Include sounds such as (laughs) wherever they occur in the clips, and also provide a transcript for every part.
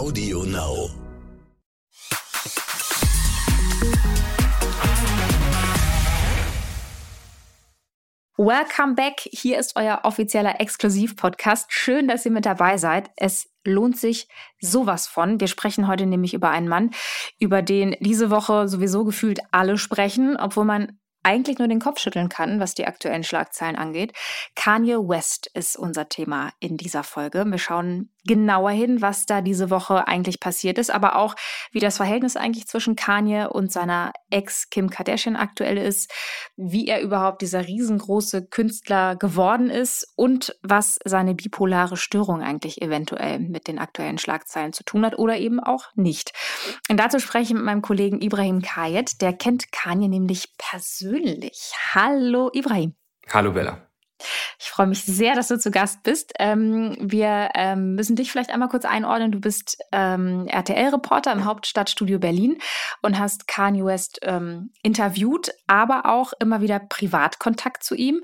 Audio Now. Welcome back. Hier ist euer offizieller Exklusiv-Podcast. Schön, dass ihr mit dabei seid. Es lohnt sich sowas von. Wir sprechen heute nämlich über einen Mann, über den diese Woche sowieso gefühlt alle sprechen, obwohl man eigentlich nur den Kopf schütteln kann, was die aktuellen Schlagzeilen angeht. Kanye West ist unser Thema in dieser Folge. Wir schauen genauer hin, was da diese Woche eigentlich passiert ist, aber auch, wie das Verhältnis eigentlich zwischen Kanye und seiner Ex Kim Kardashian aktuell ist, wie er überhaupt dieser riesengroße Künstler geworden ist und was seine bipolare Störung eigentlich eventuell mit den aktuellen Schlagzeilen zu tun hat oder eben auch nicht. Und dazu spreche ich mit meinem Kollegen Ibrahim Kayet, der kennt Kanye nämlich persönlich persönlich. Hallo Ibrahim. Hallo Bella. Ich freue mich sehr, dass du zu Gast bist. Ähm, wir ähm, müssen dich vielleicht einmal kurz einordnen. Du bist ähm, RTL-Reporter im Hauptstadtstudio Berlin und hast Kanye West ähm, interviewt, aber auch immer wieder Privatkontakt zu ihm.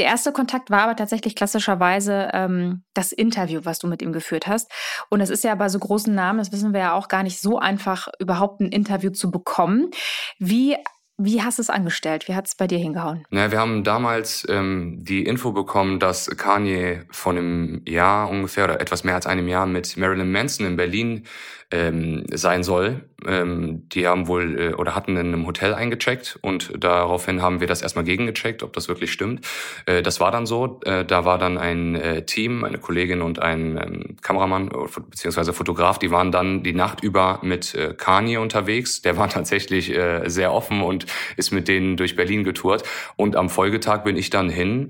Der erste Kontakt war aber tatsächlich klassischerweise ähm, das Interview, was du mit ihm geführt hast. Und es ist ja bei so großen Namen, das wissen wir ja auch gar nicht so einfach, überhaupt ein Interview zu bekommen. Wie wie hast du es angestellt? Wie hat es bei dir hingehauen? Na, wir haben damals ähm, die Info bekommen, dass Kanye vor einem Jahr ungefähr oder etwas mehr als einem Jahr mit Marilyn Manson in Berlin ähm, sein soll. Ähm, die haben wohl äh, oder hatten in einem Hotel eingecheckt und daraufhin haben wir das erstmal gegengecheckt, ob das wirklich stimmt. Äh, das war dann so. Äh, da war dann ein äh, Team, eine Kollegin und ein ähm, Kameramann äh, beziehungsweise Fotograf, die waren dann die Nacht über mit äh, Kanye unterwegs. Der war (laughs) tatsächlich äh, sehr offen und ist mit denen durch Berlin getourt. Und am Folgetag bin ich dann hin.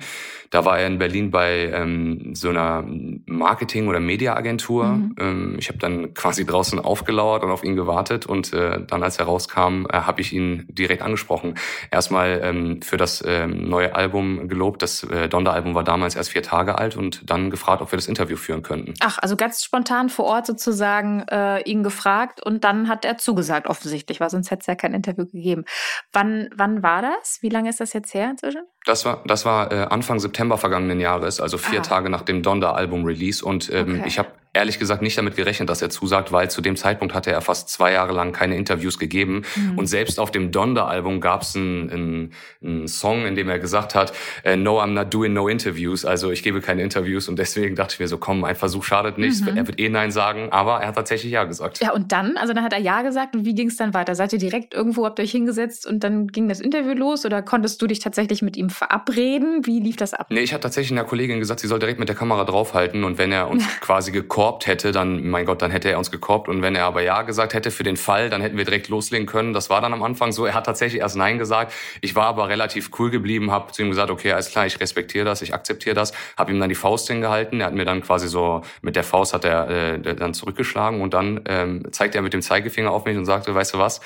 Da war er in Berlin bei ähm, so einer Marketing- oder Mediaagentur. Mhm. Ähm, ich habe dann quasi draußen aufgelauert und auf ihn gewartet. Und äh, dann, als er rauskam, äh, habe ich ihn direkt angesprochen. Erstmal ähm, für das ähm, neue Album gelobt. Das äh, Donda-Album war damals erst vier Tage alt und dann gefragt, ob wir das Interview führen könnten. Ach, also ganz spontan vor Ort sozusagen äh, ihn gefragt und dann hat er zugesagt, offensichtlich, weil sonst hätte es ja kein Interview gegeben. Wann, wann war das? Wie lange ist das jetzt her inzwischen? Das war, das war äh, Anfang September vergangenen Jahres, also vier ah. Tage nach dem Donda-Album-Release. Und ähm, okay. ich habe ehrlich gesagt nicht damit gerechnet, dass er zusagt, weil zu dem Zeitpunkt hatte er fast zwei Jahre lang keine Interviews gegeben. Mhm. Und selbst auf dem Donda-Album gab es einen, einen, Song, in dem er gesagt hat, äh, No, I'm not doing no interviews. Also ich gebe keine Interviews. Und deswegen dachte ich mir so, komm, ein Versuch schadet nichts. Mhm. Er wird eh Nein sagen. Aber er hat tatsächlich Ja gesagt. Ja, und dann? Also dann hat er Ja gesagt. Und wie ging es dann weiter? Seid ihr direkt irgendwo, habt ihr euch hingesetzt und dann ging das Interview los? Oder konntest du dich tatsächlich mit ihm verabreden? Wie lief das ab? Nee, ich hatte tatsächlich einer Kollegin gesagt, sie soll direkt mit der Kamera draufhalten. Und wenn er uns (laughs) quasi gekorbt hätte, dann mein Gott, dann hätte er uns gekorbt. Und wenn er aber Ja gesagt hätte für den Fall, dann hätten wir direkt loslegen können. Das war dann am Anfang so. Er hat tatsächlich erst Nein gesagt. Ich war aber relativ cool geblieben, habe zu ihm gesagt, okay, alles klar, ich respektiere das, ich akzeptiere das. Habe ihm dann die Faust hingehalten. Er hat mir dann quasi so, mit der Faust hat er äh, dann zurückgeschlagen und dann ähm, zeigte er mit dem Zeigefinger auf mich und sagte, weißt du was,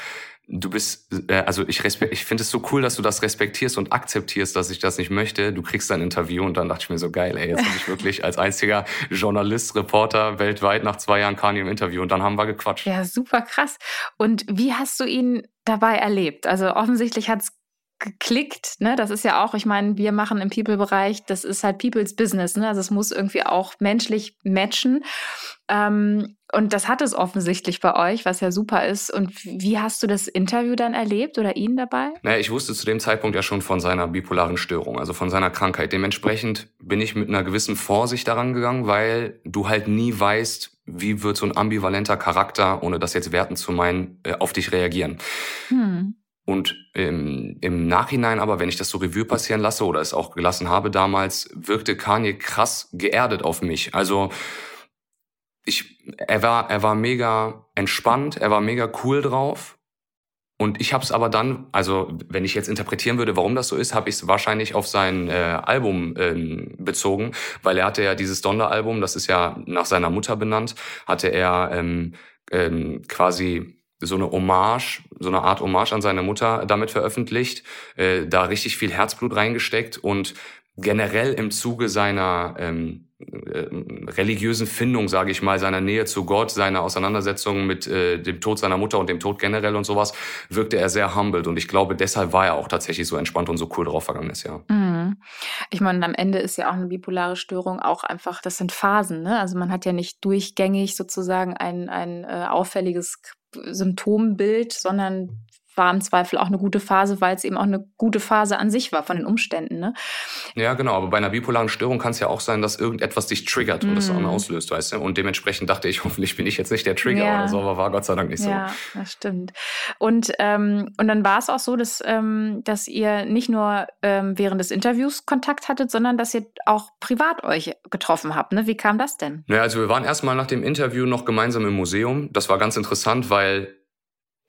du bist, äh, also ich, ich finde es so cool, dass du das respektierst und akzeptierst, dass ich das nicht möchte. Du kriegst ein Interview und dann dachte ich mir so, geil, ey, jetzt bin ich wirklich als einziger Journalist, Reporter weltweit nach zwei Jahren Kanye im Interview und dann haben wir gequatscht. Ja, super krass. Und wie hast du ihn dabei erlebt? Also offensichtlich hat es geklickt, ne? Das ist ja auch, ich meine, wir machen im People-Bereich, das ist halt People's Business, ne? Also es muss irgendwie auch menschlich matchen. Ähm, und das hat es offensichtlich bei euch, was ja super ist. Und wie hast du das Interview dann erlebt oder ihn dabei? Naja, ich wusste zu dem Zeitpunkt ja schon von seiner bipolaren Störung, also von seiner Krankheit. Dementsprechend bin ich mit einer gewissen Vorsicht daran gegangen, weil du halt nie weißt, wie wird so ein ambivalenter Charakter, ohne das jetzt werten zu meinen, äh, auf dich reagieren. Hm. Und im, im Nachhinein aber, wenn ich das so Revue passieren lasse oder es auch gelassen habe damals, wirkte Kanye krass geerdet auf mich. Also ich, er war, er war mega entspannt, er war mega cool drauf. Und ich habe es aber dann, also wenn ich jetzt interpretieren würde, warum das so ist, habe ich es wahrscheinlich auf sein äh, Album ähm, bezogen, weil er hatte ja dieses Donner-Album, das ist ja nach seiner Mutter benannt, hatte er ähm, ähm, quasi so eine Hommage, so eine Art Hommage an seine Mutter damit veröffentlicht, äh, da richtig viel Herzblut reingesteckt und generell im Zuge seiner ähm, äh, religiösen Findung, sage ich mal, seiner Nähe zu Gott, seiner Auseinandersetzung mit äh, dem Tod seiner Mutter und dem Tod generell und sowas, wirkte er sehr humbled. Und ich glaube, deshalb war er auch tatsächlich so entspannt und so cool drauf vergangenes Jahr. Mhm. Ich meine, am Ende ist ja auch eine bipolare Störung auch einfach, das sind Phasen. Ne? Also man hat ja nicht durchgängig sozusagen ein, ein äh, auffälliges Symptombild, sondern war im Zweifel auch eine gute Phase, weil es eben auch eine gute Phase an sich war von den Umständen. Ne? Ja, genau. Aber bei einer bipolaren Störung kann es ja auch sein, dass irgendetwas dich triggert und mm. das dann mhm. auslöst, weißt du? Und dementsprechend dachte ich, (laughs) hoffentlich bin ich jetzt nicht der Trigger ja. oder so, aber war Gott sei Dank nicht so. Ja, das stimmt. Und, ähm, und dann war es auch so, dass, ähm, dass ihr nicht nur ähm, während des Interviews Kontakt hattet, sondern dass ihr auch privat euch getroffen habt. Ne? Wie kam das denn? Naja, also wir waren erstmal nach dem Interview noch gemeinsam im Museum. Das war ganz interessant, weil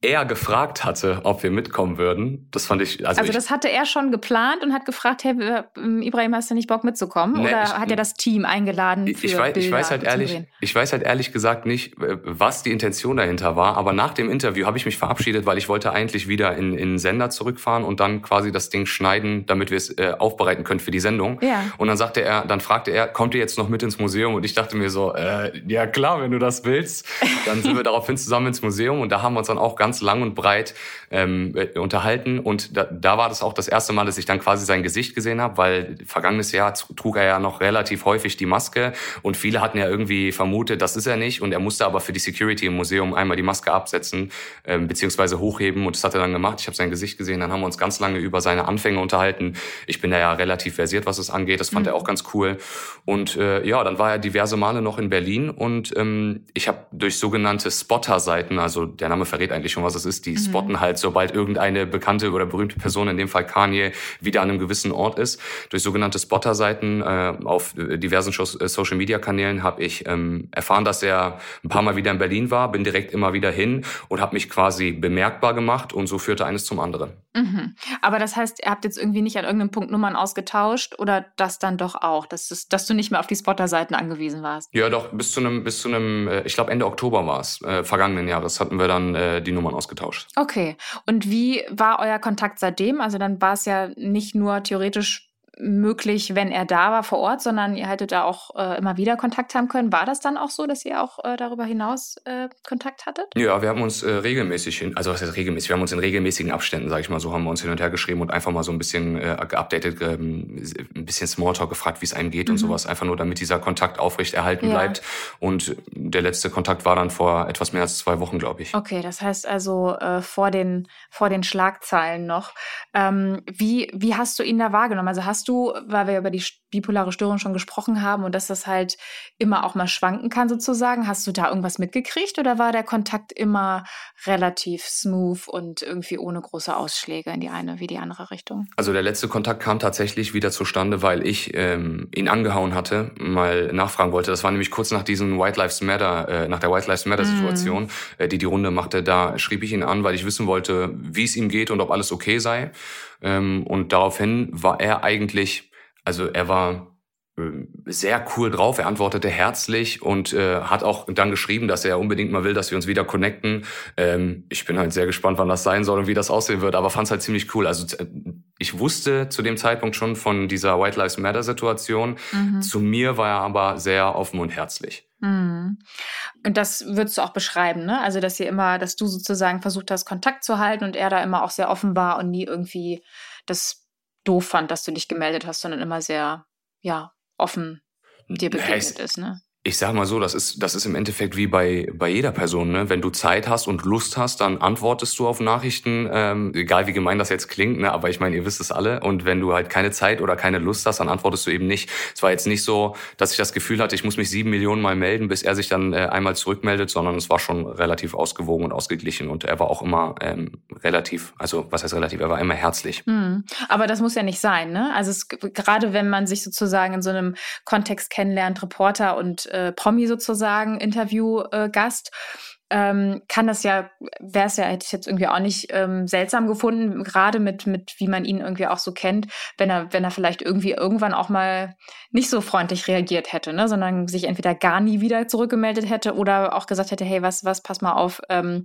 er gefragt hatte, ob wir mitkommen würden. Das fand ich. Also, also ich, das hatte er schon geplant und hat gefragt, hey, ähm, Ibrahim, hast du nicht Bock mitzukommen? Nee, Oder ich, hat er das Team eingeladen? Für ich, weiß, ich weiß halt ehrlich, ich weiß halt ehrlich gesagt nicht, was die Intention dahinter war. Aber nach dem Interview habe ich mich verabschiedet, weil ich wollte eigentlich wieder in, in Sender zurückfahren und dann quasi das Ding schneiden, damit wir es äh, aufbereiten können für die Sendung. Ja. Und dann sagte er, dann fragte er, kommt ihr jetzt noch mit ins Museum? Und ich dachte mir so, äh, ja klar, wenn du das willst. Dann sind wir (laughs) daraufhin zusammen ins Museum und da haben wir uns dann auch ganz lang und breit ähm, äh, unterhalten. Und da, da war das auch das erste Mal, dass ich dann quasi sein Gesicht gesehen habe, weil vergangenes Jahr trug er ja noch relativ häufig die Maske und viele hatten ja irgendwie vermutet, das ist er nicht. Und er musste aber für die Security im Museum einmal die Maske absetzen ähm, beziehungsweise hochheben und das hat er dann gemacht. Ich habe sein Gesicht gesehen, dann haben wir uns ganz lange über seine Anfänge unterhalten. Ich bin da ja relativ versiert, was es angeht. Das fand mhm. er auch ganz cool. Und äh, ja, dann war er diverse Male noch in Berlin und ähm, ich habe durch sogenannte Spotter-Seiten, also der Name verrät eigentlich schon, was es ist, die mhm. Spot spotten halt, sobald irgendeine bekannte oder berühmte Person, in dem Fall Kanye, wieder an einem gewissen Ort ist. Durch sogenannte Spotter-Seiten äh, auf diversen äh, Social-Media-Kanälen habe ich ähm, erfahren, dass er ein paar Mal wieder in Berlin war, bin direkt immer wieder hin und habe mich quasi bemerkbar gemacht und so führte eines zum anderen. Mhm. Aber das heißt, ihr habt jetzt irgendwie nicht an irgendeinem Punkt Nummern ausgetauscht oder das dann doch auch, dass, es, dass du nicht mehr auf die Spotter-Seiten angewiesen warst? Ja, doch, bis zu einem, bis zu einem, äh, ich glaube Ende Oktober war es, äh, vergangenen Jahres hatten wir dann äh, die Nummern ausgetauscht. Okay. Und wie war euer Kontakt seitdem? Also dann war es ja nicht nur theoretisch möglich, wenn er da war vor Ort, sondern ihr hättet da auch äh, immer wieder Kontakt haben können. War das dann auch so, dass ihr auch äh, darüber hinaus äh, Kontakt hattet? Ja, wir haben uns äh, regelmäßig, hin, also was heißt regelmäßig, wir haben uns in regelmäßigen Abständen, sage ich mal so, haben wir uns hin und her geschrieben und einfach mal so ein bisschen äh, geupdatet, ähm, ein bisschen Smalltalk gefragt, wie es einem geht mhm. und sowas, einfach nur damit dieser Kontakt aufrecht erhalten ja. bleibt. Und der letzte Kontakt war dann vor etwas mehr als zwei Wochen, glaube ich. Okay, das heißt also äh, vor den vor den Schlagzeilen noch. Ähm, wie wie hast du ihn da wahrgenommen? Also hast hast du, weil wir über die bipolare Störung schon gesprochen haben und dass das halt immer auch mal schwanken kann sozusagen, hast du da irgendwas mitgekriegt oder war der Kontakt immer relativ smooth und irgendwie ohne große Ausschläge in die eine wie die andere Richtung? Also der letzte Kontakt kam tatsächlich wieder zustande, weil ich ähm, ihn angehauen hatte, mal nachfragen wollte. Das war nämlich kurz nach diesem White Lives Matter, äh, nach der White Lives Matter Situation, mm. äh, die die Runde machte. Da schrieb ich ihn an, weil ich wissen wollte, wie es ihm geht und ob alles okay sei. Ähm, und daraufhin war er eigentlich, also er war sehr cool drauf. Er antwortete herzlich und äh, hat auch dann geschrieben, dass er unbedingt mal will, dass wir uns wieder connecten. Ähm, ich bin halt sehr gespannt, wann das sein soll und wie das aussehen wird, aber fand es halt ziemlich cool. Also äh, ich wusste zu dem Zeitpunkt schon von dieser White Lives Matter Situation. Mhm. Zu mir war er aber sehr offen und herzlich. Mhm. Und das würdest du auch beschreiben, ne? Also, dass ihr immer, dass du sozusagen versucht hast, Kontakt zu halten und er da immer auch sehr offen war und nie irgendwie das doof fand, dass du dich gemeldet hast, sondern immer sehr, ja, offen dir begegnet ist, ne? Ich sag mal so, das ist, das ist im Endeffekt wie bei, bei jeder Person. Ne? Wenn du Zeit hast und Lust hast, dann antwortest du auf Nachrichten, ähm, egal wie gemein das jetzt klingt, ne? aber ich meine, ihr wisst es alle. Und wenn du halt keine Zeit oder keine Lust hast, dann antwortest du eben nicht. Es war jetzt nicht so, dass ich das Gefühl hatte, ich muss mich sieben Millionen Mal melden, bis er sich dann äh, einmal zurückmeldet, sondern es war schon relativ ausgewogen und ausgeglichen. Und er war auch immer ähm, relativ, also was heißt relativ, er war immer herzlich. Mhm. Aber das muss ja nicht sein, ne? Also es, gerade wenn man sich sozusagen in so einem Kontext kennenlernt, Reporter und äh, Promi sozusagen, Interviewgast. ähm, kann das ja, wäre es ja, hätte ich jetzt irgendwie auch nicht ähm, seltsam gefunden, gerade mit, mit, wie man ihn irgendwie auch so kennt, wenn er, wenn er vielleicht irgendwie irgendwann auch mal nicht so freundlich reagiert hätte, ne, sondern sich entweder gar nie wieder zurückgemeldet hätte oder auch gesagt hätte, hey, was, was, pass mal auf, ähm,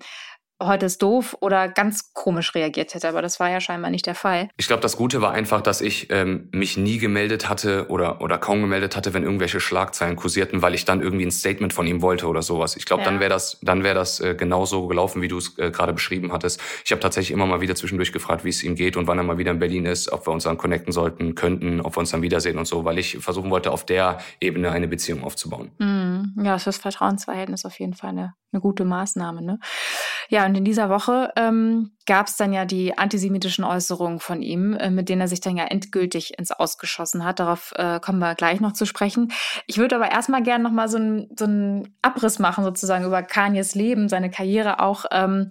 heute ist doof oder ganz komisch reagiert hätte. Aber das war ja scheinbar nicht der Fall. Ich glaube, das Gute war einfach, dass ich ähm, mich nie gemeldet hatte oder, oder kaum gemeldet hatte, wenn irgendwelche Schlagzeilen kursierten, weil ich dann irgendwie ein Statement von ihm wollte oder sowas. Ich glaube, ja. dann wäre das, dann wäre das äh, genauso gelaufen, wie du es äh, gerade beschrieben hattest. Ich habe tatsächlich immer mal wieder zwischendurch gefragt, wie es ihm geht und wann er mal wieder in Berlin ist, ob wir uns dann connecten sollten, könnten, ob wir uns dann wiedersehen und so, weil ich versuchen wollte, auf der Ebene eine Beziehung aufzubauen. Mm, ja, das Vertrauensverhältnis auf jeden Fall eine, eine gute Maßnahme. Ne? Ja, und in dieser Woche ähm, gab es dann ja die antisemitischen Äußerungen von ihm, äh, mit denen er sich dann ja endgültig ins Ausgeschossen hat. Darauf äh, kommen wir gleich noch zu sprechen. Ich würde aber erstmal gerne nochmal so, ein, so einen Abriss machen, sozusagen über Kanyes Leben, seine Karriere auch. Ähm,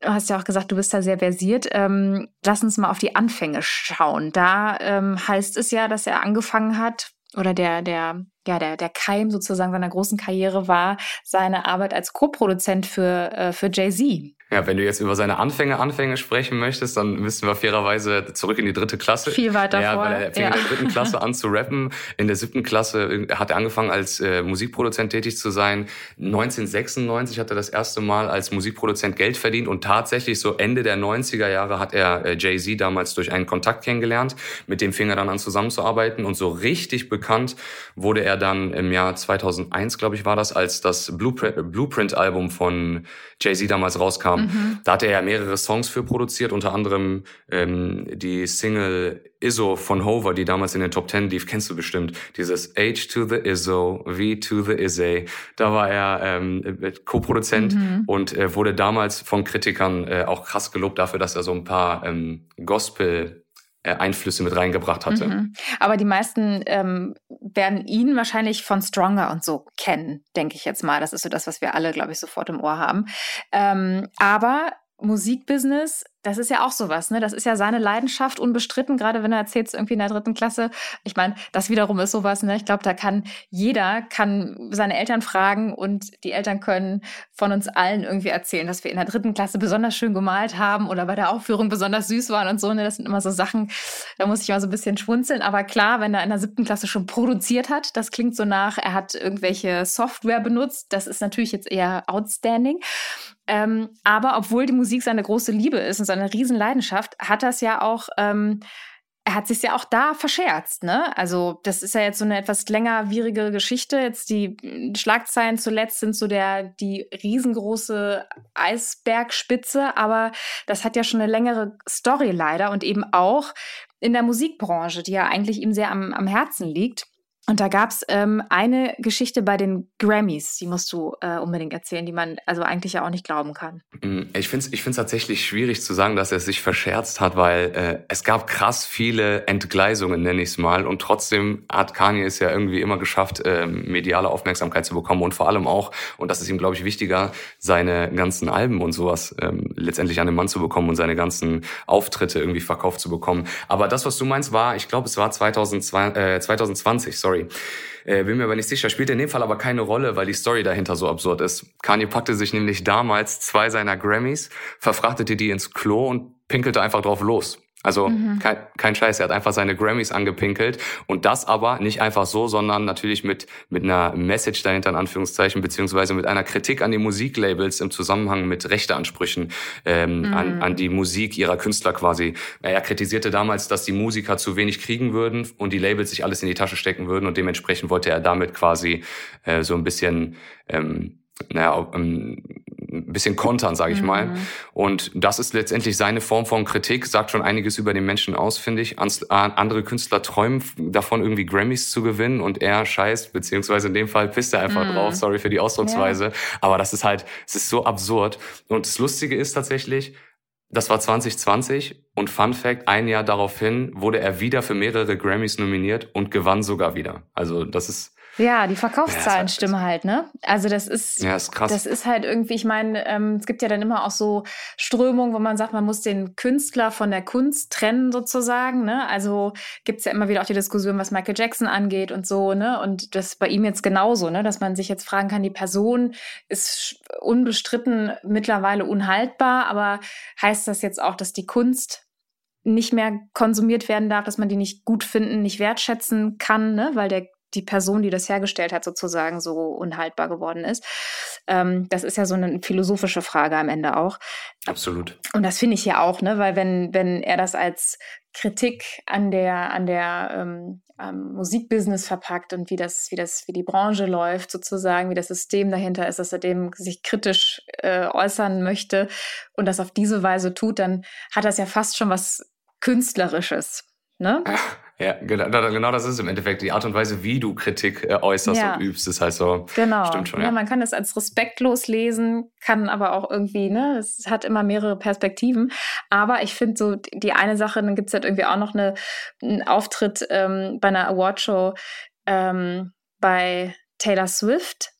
Du hast ja auch gesagt, du bist da sehr versiert. Ähm, lass uns mal auf die Anfänge schauen. Da ähm, heißt es ja, dass er angefangen hat, oder der, der, ja, der, der Keim sozusagen seiner großen Karriere war seine Arbeit als Co-Produzent für, äh, für Jay-Z. Ja, wenn du jetzt über seine Anfänge, Anfänge sprechen möchtest, dann müssen wir fairerweise zurück in die dritte Klasse. Viel weiter ja, vor. Weil er fing ja. in der dritten Klasse an zu rappen. In der siebten Klasse hat er angefangen als äh, Musikproduzent tätig zu sein. 1996 hat er das erste Mal als Musikproduzent Geld verdient und tatsächlich so Ende der 90er Jahre hat er äh, Jay-Z damals durch einen Kontakt kennengelernt. Mit dem fing er dann an zusammenzuarbeiten und so richtig bekannt wurde er dann im Jahr 2001, glaube ich, war das, als das Blueprint-Album von Jay-Z damals rauskam. Mhm. Da hat er ja mehrere Songs für produziert, unter anderem ähm, die Single Izzo von Hover, die damals in den Top Ten lief, kennst du bestimmt. Dieses H to the Izzo, V to the Izzy. Da war er ähm, Co-Produzent mhm. und äh, wurde damals von Kritikern äh, auch krass gelobt dafür, dass er so ein paar ähm, Gospel Einflüsse mit reingebracht hatte. Mhm. Aber die meisten ähm, werden ihn wahrscheinlich von Stronger und so kennen, denke ich jetzt mal. Das ist so das, was wir alle, glaube ich, sofort im Ohr haben. Ähm, aber Musikbusiness das ist ja auch sowas, ne? Das ist ja seine Leidenschaft unbestritten, gerade wenn er erzählt, irgendwie in der dritten Klasse. Ich meine, das wiederum ist sowas, ne? Ich glaube, da kann jeder, kann seine Eltern fragen und die Eltern können von uns allen irgendwie erzählen, dass wir in der dritten Klasse besonders schön gemalt haben oder bei der Aufführung besonders süß waren und so, ne? Das sind immer so Sachen, da muss ich mal so ein bisschen schwunzeln. Aber klar, wenn er in der siebten Klasse schon produziert hat, das klingt so nach, er hat irgendwelche Software benutzt, das ist natürlich jetzt eher outstanding. Ähm, aber obwohl die Musik seine große Liebe ist und seine Riesenleidenschaft, hat das ja auch, ähm, er hat sich ja auch da verscherzt, ne? Also, das ist ja jetzt so eine etwas längerwierige Geschichte. Jetzt die Schlagzeilen zuletzt sind so der, die riesengroße Eisbergspitze, aber das hat ja schon eine längere Story leider und eben auch in der Musikbranche, die ja eigentlich ihm sehr am, am Herzen liegt. Und da gab's ähm, eine Geschichte bei den Grammys, die musst du äh, unbedingt erzählen, die man also eigentlich ja auch nicht glauben kann. Mm, ich finde es ich find's tatsächlich schwierig zu sagen, dass er sich verscherzt hat, weil äh, es gab krass viele Entgleisungen, nenne ich es mal. Und trotzdem hat Kanye es ja irgendwie immer geschafft, äh, mediale Aufmerksamkeit zu bekommen und vor allem auch, und das ist ihm, glaube ich, wichtiger, seine ganzen Alben und sowas ähm, letztendlich an den Mann zu bekommen und seine ganzen Auftritte irgendwie verkauft zu bekommen. Aber das, was du meinst, war, ich glaube, es war 2020, äh, 2020, sorry Story. Äh, bin mir aber nicht sicher, spielt in dem Fall aber keine Rolle, weil die Story dahinter so absurd ist. Kanye packte sich nämlich damals zwei seiner Grammys, verfrachtete die ins Klo und pinkelte einfach drauf los. Also mhm. kein, kein Scheiß, er hat einfach seine Grammys angepinkelt und das aber nicht einfach so, sondern natürlich mit, mit einer Message dahinter in Anführungszeichen, beziehungsweise mit einer Kritik an die Musiklabels im Zusammenhang mit Rechteansprüchen ähm, mhm. an, an die Musik ihrer Künstler quasi. Er kritisierte damals, dass die Musiker zu wenig kriegen würden und die Labels sich alles in die Tasche stecken würden und dementsprechend wollte er damit quasi äh, so ein bisschen ähm, naja, ähm, ein bisschen kontern, sage ich mhm. mal. Und das ist letztendlich seine Form von Kritik, sagt schon einiges über den Menschen aus, finde ich. Andere Künstler träumen davon, irgendwie Grammys zu gewinnen und er scheißt, beziehungsweise in dem Fall pisst er einfach mhm. drauf, sorry für die Ausdrucksweise. Ja. Aber das ist halt, es ist so absurd. Und das Lustige ist tatsächlich, das war 2020 und Fun Fact, ein Jahr daraufhin wurde er wieder für mehrere Grammys nominiert und gewann sogar wieder. Also das ist ja, die Verkaufszahlen ja, stimmen halt, ne? Also das ist, ja, ist krass. das ist halt irgendwie, ich meine, ähm, es gibt ja dann immer auch so Strömungen, wo man sagt, man muss den Künstler von der Kunst trennen sozusagen, ne? Also gibt's ja immer wieder auch die Diskussion, was Michael Jackson angeht und so, ne? Und das bei ihm jetzt genauso, ne? Dass man sich jetzt fragen kann, die Person ist unbestritten mittlerweile unhaltbar, aber heißt das jetzt auch, dass die Kunst nicht mehr konsumiert werden darf, dass man die nicht gut finden, nicht wertschätzen kann, ne? weil der die Person, die das hergestellt hat, sozusagen so unhaltbar geworden ist. Ähm, das ist ja so eine philosophische Frage am Ende auch. Absolut. Und das finde ich ja auch, ne, weil wenn, wenn er das als Kritik an der, an der ähm, ähm, Musikbusiness verpackt und wie das, wie das, wie die Branche läuft, sozusagen, wie das System dahinter ist, dass er dem sich kritisch äh, äußern möchte und das auf diese Weise tut, dann hat das ja fast schon was Künstlerisches. Ne? (laughs) Ja, genau, genau das ist im Endeffekt die Art und Weise, wie du Kritik äh, äußerst ja. und übst. Das heißt so, genau. stimmt schon. Ja. ja. man kann es als respektlos lesen, kann aber auch irgendwie, ne, es hat immer mehrere Perspektiven. Aber ich finde so, die eine Sache, dann gibt es halt irgendwie auch noch eine, einen Auftritt ähm, bei einer Awardshow ähm, bei Taylor Swift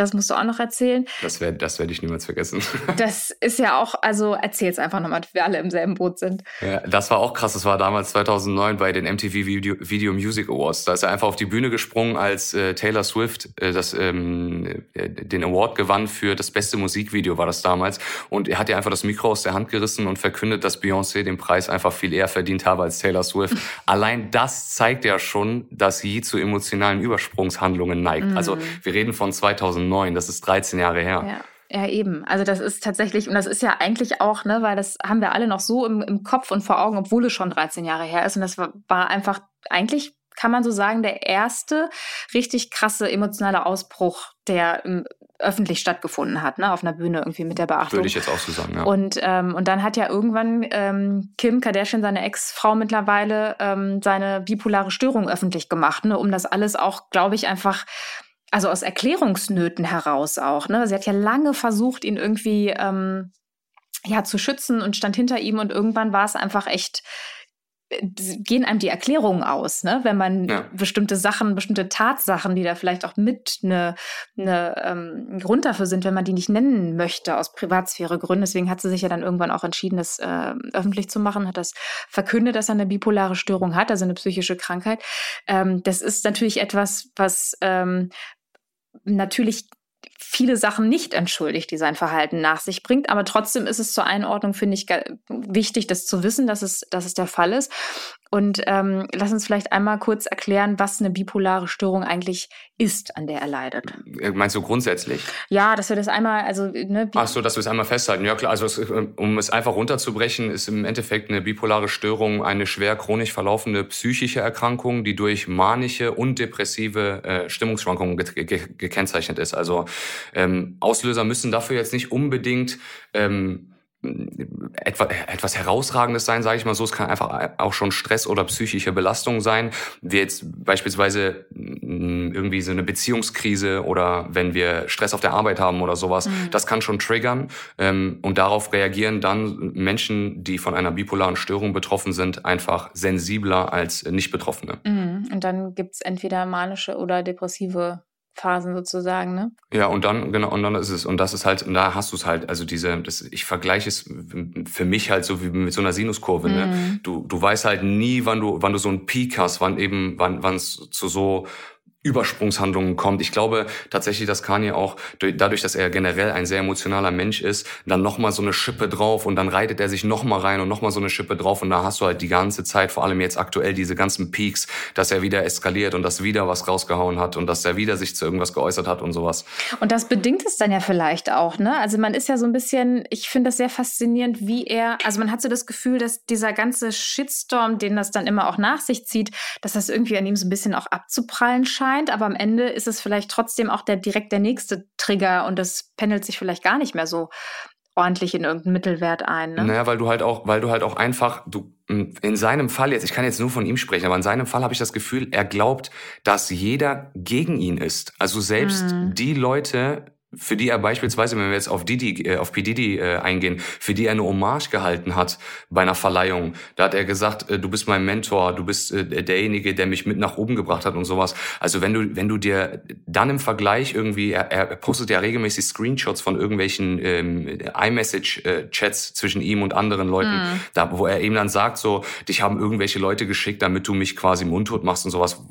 das musst du auch noch erzählen. Das werde das werd ich niemals vergessen. (laughs) Das ist ja auch, also erzähl es einfach nochmal, wir alle im selben Boot sind. Ja, das war auch krass. Das war damals 2009 bei den MTV Video, Video Music Awards. Da ist er einfach auf die Bühne gesprungen, als äh, Taylor Swift äh, das, ähm, äh, den Award gewann für das beste Musikvideo, war das damals. Und er hat ja einfach das Mikro aus der Hand gerissen und verkündet, dass Beyoncé den Preis einfach viel eher verdient habe als Taylor Swift. (laughs) Allein das zeigt ja schon, dass sie zu emotionalen Übersprungshandlungen neigt. Mm. Also wir reden von 2009 2009, das ist 13 Jahre her. Ja. Ja, eben. Also das ist tatsächlich, und das ist ja eigentlich auch, ne, weil das haben wir alle noch so im, im Kopf und vor Augen, obwohl es schon 13 Jahre her ist. Und das war, war einfach eigentlich kann man so sagen, der erste richtig krasse emotionale Ausbruch, der öffentlich stattgefunden hat, ne, auf einer Bühne irgendwie mit der Beachtung. Würde ich jetzt auch so sagen, ja. Und, ähm, und dann hat ja irgendwann ähm, Kim Kardashian, seine Ex-Frau mittlerweile, ähm, seine bipolare Störung öffentlich gemacht, ne, um das alles auch, glaube ich, einfach also aus Erklärungsnöten heraus auch. Ne? Sie hat ja lange versucht, ihn irgendwie ähm, ja zu schützen und stand hinter ihm und irgendwann war es einfach echt äh, gehen einem die Erklärungen aus, ne? wenn man ja. bestimmte Sachen, bestimmte Tatsachen, die da vielleicht auch mit eine, eine ähm, Grund dafür sind, wenn man die nicht nennen möchte aus Privatsphäregründen. Deswegen hat sie sich ja dann irgendwann auch entschieden, das äh, öffentlich zu machen, hat das verkündet, dass er eine bipolare Störung hat, also eine psychische Krankheit. Ähm, das ist natürlich etwas, was ähm, natürlich viele Sachen nicht entschuldigt, die sein Verhalten nach sich bringt. Aber trotzdem ist es zur Einordnung, finde ich, wichtig, das zu wissen, dass es, dass es der Fall ist. Und ähm, lass uns vielleicht einmal kurz erklären, was eine bipolare Störung eigentlich ist, an der er leidet. Meinst du grundsätzlich? Ja, dass wir das einmal, also ne, Ach so, dass wir es einmal festhalten. Ja klar, also es, äh, um es einfach runterzubrechen, ist im Endeffekt eine bipolare Störung eine schwer chronisch verlaufende psychische Erkrankung, die durch manische und depressive äh, Stimmungsschwankungen ge ge gekennzeichnet ist. Also ähm, Auslöser müssen dafür jetzt nicht unbedingt ähm, etwas, etwas Herausragendes sein, sage ich mal so. Es kann einfach auch schon Stress oder psychische Belastung sein, wie jetzt beispielsweise mm, irgendwie so eine Beziehungskrise oder wenn wir Stress auf der Arbeit haben oder sowas. Mhm. Das kann schon triggern ähm, und darauf reagieren dann Menschen, die von einer bipolaren Störung betroffen sind, einfach sensibler als Nicht-Betroffene. Mhm. Und dann gibt's entweder manische oder depressive Phasen sozusagen, ne? Ja, und dann, genau, und dann ist es, und das ist halt, und da hast du es halt, also diese, das, ich vergleiche es für mich halt so wie mit so einer Sinuskurve, ne? mhm. ne? Du, du weißt halt nie, wann du, wann du so einen Peak hast, wann eben, wann, wann es zu so Übersprungshandlungen kommt. Ich glaube tatsächlich, dass Kanye auch dadurch, dass er generell ein sehr emotionaler Mensch ist, dann nochmal so eine Schippe drauf und dann reitet er sich nochmal rein und nochmal so eine Schippe drauf und da hast du halt die ganze Zeit, vor allem jetzt aktuell, diese ganzen Peaks, dass er wieder eskaliert und dass wieder was rausgehauen hat und dass er wieder sich zu irgendwas geäußert hat und sowas. Und das bedingt es dann ja vielleicht auch, ne? Also man ist ja so ein bisschen, ich finde das sehr faszinierend, wie er, also man hat so das Gefühl, dass dieser ganze Shitstorm, den das dann immer auch nach sich zieht, dass das irgendwie an ihm so ein bisschen auch abzuprallen scheint scheint, aber am Ende ist es vielleicht trotzdem auch der direkt der nächste Trigger und das pendelt sich vielleicht gar nicht mehr so ordentlich in irgendeinen Mittelwert ein. Ne? Naja, weil du halt auch, weil du halt auch einfach, du in seinem Fall jetzt, ich kann jetzt nur von ihm sprechen, aber in seinem Fall habe ich das Gefühl, er glaubt, dass jeder gegen ihn ist. Also selbst mhm. die Leute, für die er beispielsweise, wenn wir jetzt auf Didi, äh, auf P. Didi äh, eingehen, für die er eine Hommage gehalten hat bei einer Verleihung. Da hat er gesagt, äh, du bist mein Mentor, du bist äh, derjenige, der mich mit nach oben gebracht hat und sowas. Also wenn du, wenn du dir dann im Vergleich irgendwie, er, er postet ja regelmäßig Screenshots von irgendwelchen ähm, iMessage-Chats zwischen ihm und anderen Leuten, mhm. da, wo er eben dann sagt, so, dich haben irgendwelche Leute geschickt, damit du mich quasi mundtot machst und sowas.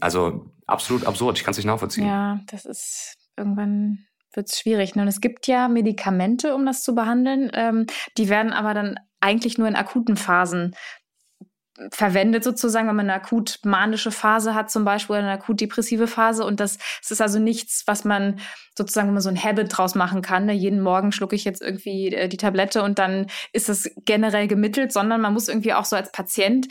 Also absolut absurd, ich kann es nicht nachvollziehen. Ja, das ist irgendwann wird es schwierig. Ne? Und es gibt ja Medikamente, um das zu behandeln. Ähm, die werden aber dann eigentlich nur in akuten Phasen verwendet sozusagen, wenn man eine akut manische Phase hat zum Beispiel oder eine akut depressive Phase. Und das, das ist also nichts, was man sozusagen, man so ein Habit draus machen kann. Ne? Jeden Morgen schlucke ich jetzt irgendwie äh, die Tablette und dann ist das generell gemittelt, sondern man muss irgendwie auch so als Patient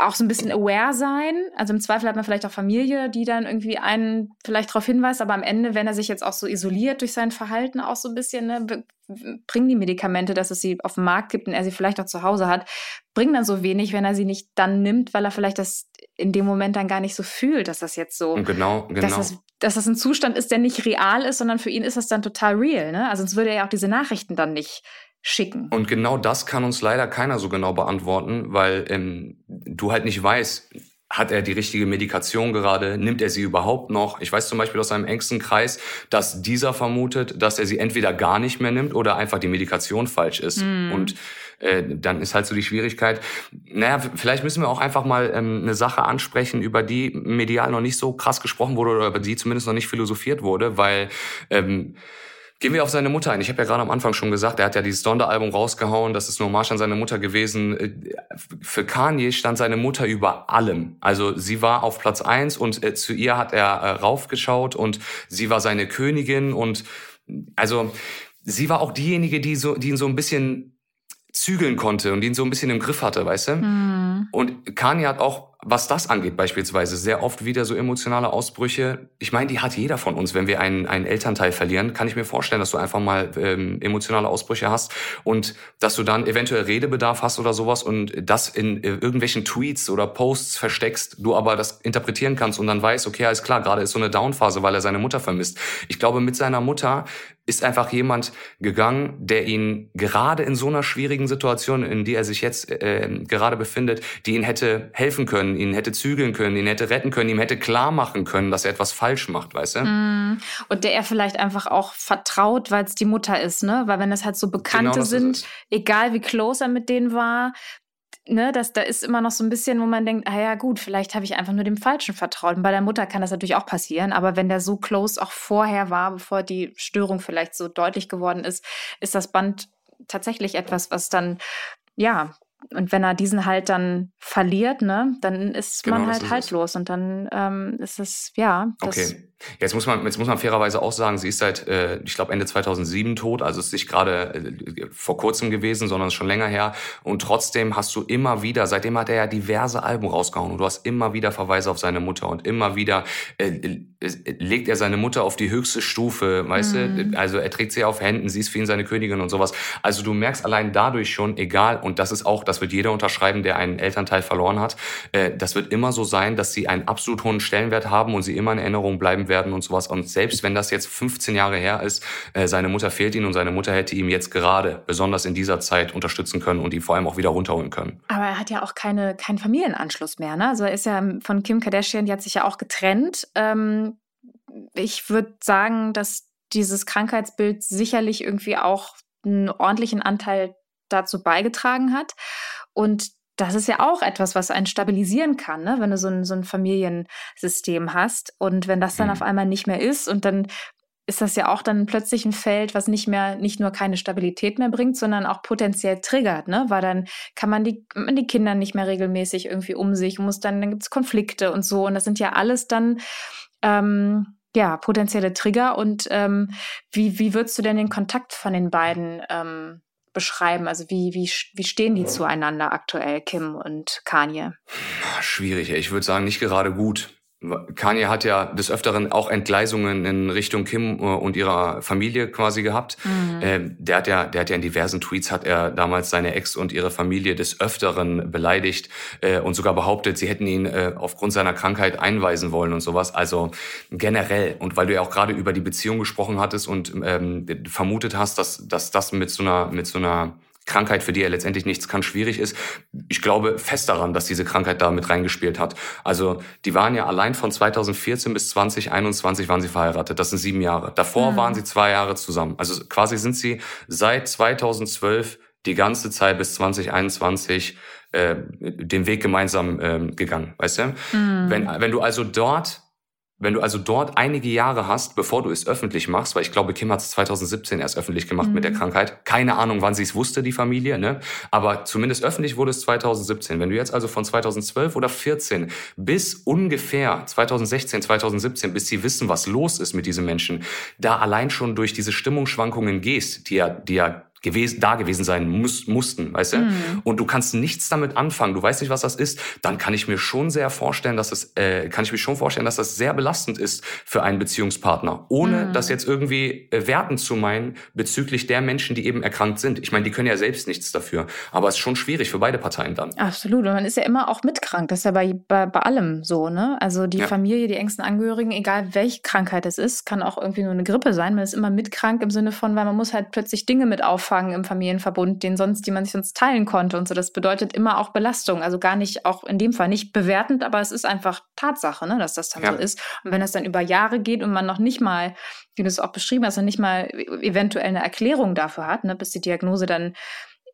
auch so ein bisschen aware sein. Also im Zweifel hat man vielleicht auch Familie, die dann irgendwie einen vielleicht darauf hinweist, aber am Ende, wenn er sich jetzt auch so isoliert durch sein Verhalten auch so ein bisschen, ne, bringen die Medikamente, dass es sie auf dem Markt gibt und er sie vielleicht auch zu Hause hat, bringen dann so wenig, wenn er sie nicht dann nimmt, weil er vielleicht das in dem Moment dann gar nicht so fühlt, dass das jetzt so, genau, genau. Dass, das, dass das ein Zustand ist, der nicht real ist, sondern für ihn ist das dann total real. Ne? Also sonst würde er ja auch diese Nachrichten dann nicht schicken. Und genau das kann uns leider keiner so genau beantworten, weil ähm, du halt nicht weißt, hat er die richtige Medikation gerade? Nimmt er sie überhaupt noch? Ich weiß zum Beispiel aus seinem engsten Kreis, dass dieser vermutet, dass er sie entweder gar nicht mehr nimmt oder einfach die Medikation falsch ist. Mm. Und äh, dann ist halt so die Schwierigkeit. Naja, vielleicht müssen wir auch einfach mal ähm, eine Sache ansprechen, über die medial noch nicht so krass gesprochen wurde oder über die zumindest noch nicht philosophiert wurde, weil ähm, Gehen wir auf seine Mutter ein. Ich habe ja gerade am Anfang schon gesagt, er hat ja dieses Donda-Album rausgehauen, das ist nur Marsch an seine Mutter gewesen. Äh, für Kanye stand seine Mutter über allem. Also sie war auf Platz eins und äh, zu ihr hat er äh, raufgeschaut und sie war seine Königin und also sie war auch diejenige, die, so, die ihn so ein bisschen zügeln konnte und ihn so ein bisschen im Griff hatte, weißt du? Mhm. Und Kanye hat auch was das angeht beispielsweise, sehr oft wieder so emotionale Ausbrüche. Ich meine, die hat jeder von uns. Wenn wir einen, einen Elternteil verlieren, kann ich mir vorstellen, dass du einfach mal ähm, emotionale Ausbrüche hast und dass du dann eventuell Redebedarf hast oder sowas und das in äh, irgendwelchen Tweets oder Posts versteckst, du aber das interpretieren kannst und dann weißt, okay, alles klar, gerade ist so eine Downphase, weil er seine Mutter vermisst. Ich glaube, mit seiner Mutter ist einfach jemand gegangen, der ihn gerade in so einer schwierigen Situation, in die er sich jetzt äh, gerade befindet, die ihn hätte helfen können, ihn hätte zügeln können, ihn hätte retten können, ihm hätte klar machen können, dass er etwas falsch macht, weißt du? Mm. Und der er vielleicht einfach auch vertraut, weil es die Mutter ist, ne? Weil wenn das halt so Bekannte genau, sind, egal wie close er mit denen war, ne, dass da ist immer noch so ein bisschen, wo man denkt, ah ja gut, vielleicht habe ich einfach nur dem Falschen vertraut. Und bei der Mutter kann das natürlich auch passieren, aber wenn der so close auch vorher war, bevor die Störung vielleicht so deutlich geworden ist, ist das Band tatsächlich etwas, was dann ja und wenn er diesen halt dann verliert, ne, dann ist genau, man halt ist haltlos es. und dann ähm, ist es, ja. okay. Jetzt muss man, jetzt muss man fairerweise auch sagen, sie ist seit, äh, ich glaube, Ende 2007 tot. Also es ist nicht gerade äh, vor kurzem gewesen, sondern ist schon länger her. Und trotzdem hast du immer wieder, seitdem hat er ja diverse Alben rausgehauen und du hast immer wieder Verweise auf seine Mutter und immer wieder äh, äh legt er seine Mutter auf die höchste Stufe, weißt mhm. du? Also er trägt sie auf Händen, sie ist für ihn seine Königin und sowas. Also du merkst allein dadurch schon, egal, und das ist auch, das wird jeder unterschreiben, der einen Elternteil verloren hat, äh, das wird immer so sein, dass sie einen absolut hohen Stellenwert haben und sie immer in Erinnerung bleiben werden werden und sowas. Und selbst wenn das jetzt 15 Jahre her ist, äh, seine Mutter fehlt ihm und seine Mutter hätte ihm jetzt gerade, besonders in dieser Zeit, unterstützen können und ihn vor allem auch wieder runterholen können. Aber er hat ja auch keine, keinen Familienanschluss mehr. Ne? Also er ist ja von Kim Kardashian, die hat sich ja auch getrennt. Ähm, ich würde sagen, dass dieses Krankheitsbild sicherlich irgendwie auch einen ordentlichen Anteil dazu beigetragen hat. Und das ist ja auch etwas, was einen stabilisieren kann, ne? wenn du so ein, so ein Familiensystem hast. Und wenn das dann mhm. auf einmal nicht mehr ist und dann ist das ja auch dann plötzlich ein Feld, was nicht mehr, nicht nur keine Stabilität mehr bringt, sondern auch potenziell triggert, ne? Weil dann kann man die, man die Kinder nicht mehr regelmäßig irgendwie um sich, muss dann, dann gibt's Konflikte und so. Und das sind ja alles dann ähm, ja potenzielle Trigger. Und ähm, wie, wie würdest du denn den Kontakt von den beiden ähm, beschreiben? Also wie, wie, wie stehen die zueinander aktuell, Kim und Kanye? Schwierig. Ich würde sagen, nicht gerade gut. Kanye hat ja des Öfteren auch Entgleisungen in Richtung Kim äh, und ihrer Familie quasi gehabt. Mhm. Ähm, der hat ja, der hat ja in diversen Tweets hat er damals seine Ex und ihre Familie des Öfteren beleidigt äh, und sogar behauptet, sie hätten ihn äh, aufgrund seiner Krankheit einweisen wollen und sowas. Also generell und weil du ja auch gerade über die Beziehung gesprochen hattest und ähm, vermutet hast, dass, dass das mit so einer mit so einer Krankheit, für die er letztendlich nichts kann, schwierig ist. Ich glaube fest daran, dass diese Krankheit da mit reingespielt hat. Also die waren ja allein von 2014 bis 2021 waren sie verheiratet. Das sind sieben Jahre. Davor mhm. waren sie zwei Jahre zusammen. Also quasi sind sie seit 2012 die ganze Zeit bis 2021 äh, den Weg gemeinsam äh, gegangen, weißt du? Mhm. Wenn, wenn du also dort wenn du also dort einige Jahre hast, bevor du es öffentlich machst, weil ich glaube, Kim hat es 2017 erst öffentlich gemacht mhm. mit der mhm. Krankheit. Keine Ahnung, wann sie es wusste, die Familie, ne? Aber zumindest öffentlich wurde es 2017. Wenn du jetzt also von 2012 oder 14 bis ungefähr 2016, 2017, bis sie wissen, was los ist mit diesen Menschen, da allein schon durch diese Stimmungsschwankungen gehst, die ja, die ja gewesen, da gewesen sein muss, mussten, weißt du? Mhm. Und du kannst nichts damit anfangen, du weißt nicht, was das ist, dann kann ich mir schon sehr vorstellen, dass es, äh, kann ich mir schon vorstellen, dass das sehr belastend ist für einen Beziehungspartner, ohne mhm. das jetzt irgendwie äh, werten zu meinen bezüglich der Menschen, die eben erkrankt sind. Ich meine, die können ja selbst nichts dafür, aber es ist schon schwierig für beide Parteien dann. Absolut, und man ist ja immer auch mitkrank, das ist ja bei, bei, bei allem so, ne? Also die ja. Familie, die engsten Angehörigen, egal welche Krankheit es ist, kann auch irgendwie nur eine Grippe sein, man ist immer mitkrank im Sinne von, weil man muss halt plötzlich Dinge mit auffangen auffangen im Familienverbund, den sonst, die man sich sonst teilen konnte und so. Das bedeutet immer auch Belastung. Also gar nicht, auch in dem Fall nicht bewertend, aber es ist einfach Tatsache, ne, dass das dann ja. so ist. Und wenn das dann über Jahre geht und man noch nicht mal, wie du es auch beschrieben hast, noch nicht mal eventuell eine Erklärung dafür hat, ne, bis die Diagnose dann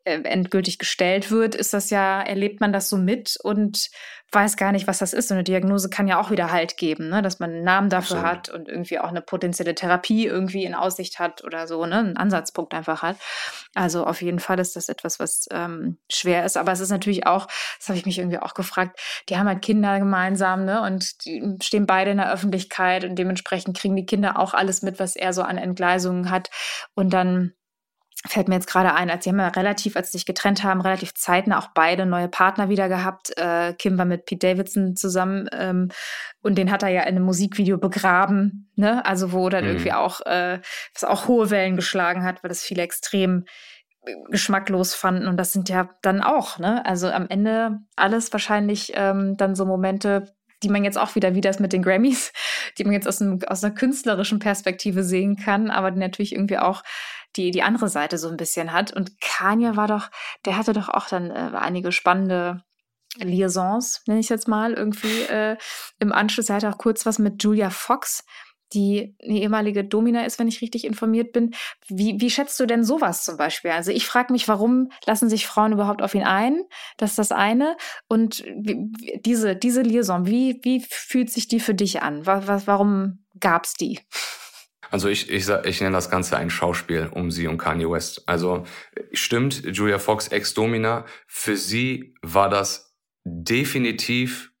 äh, endgültig gestellt wird, ist das ja, erlebt man das so mit und weiß gar nicht, was das ist. So eine Diagnose kann ja auch wieder Halt geben, ne? dass man einen Namen dafür Absolut. hat und irgendwie auch eine potenzielle Therapie irgendwie in Aussicht hat oder so, ne? einen Ansatzpunkt einfach hat. Also auf jeden Fall ist das etwas, was ähm, schwer ist. Aber es ist natürlich auch, das habe ich mich irgendwie auch gefragt, die haben halt Kinder gemeinsam ne? und die stehen beide in der Öffentlichkeit und dementsprechend kriegen die Kinder auch alles mit, was er so an Entgleisungen hat. Und dann fällt mir jetzt gerade ein, als sie haben ja relativ, als sie sich getrennt haben, relativ zeitnah auch beide neue Partner wieder gehabt. Äh, Kim war mit Pete Davidson zusammen ähm, und den hat er ja in einem Musikvideo begraben, ne? Also wo dann mhm. irgendwie auch, äh, was auch hohe Wellen geschlagen hat, weil das viele extrem äh, geschmacklos fanden und das sind ja dann auch, ne? Also am Ende alles wahrscheinlich ähm, dann so Momente, die man jetzt auch wieder, wie das mit den Grammys, (laughs) die man jetzt aus, einem, aus einer künstlerischen Perspektive sehen kann, aber die natürlich irgendwie auch die, die andere Seite so ein bisschen hat. Und Kanye war doch, der hatte doch auch dann äh, einige spannende Liaisons, nenne ich jetzt mal, irgendwie äh, im Anschluss. Er hatte auch kurz was mit Julia Fox, die eine ehemalige Domina ist, wenn ich richtig informiert bin. Wie, wie schätzt du denn sowas zum Beispiel? Also ich frage mich, warum lassen sich Frauen überhaupt auf ihn ein? Das ist das eine. Und wie, diese, diese Liaison, wie, wie fühlt sich die für dich an? Was, warum gab es die? Also ich, ich, ich nenne das Ganze ein Schauspiel um sie und Kanye West. Also stimmt, Julia Fox Ex-Domina, für sie war das definitiv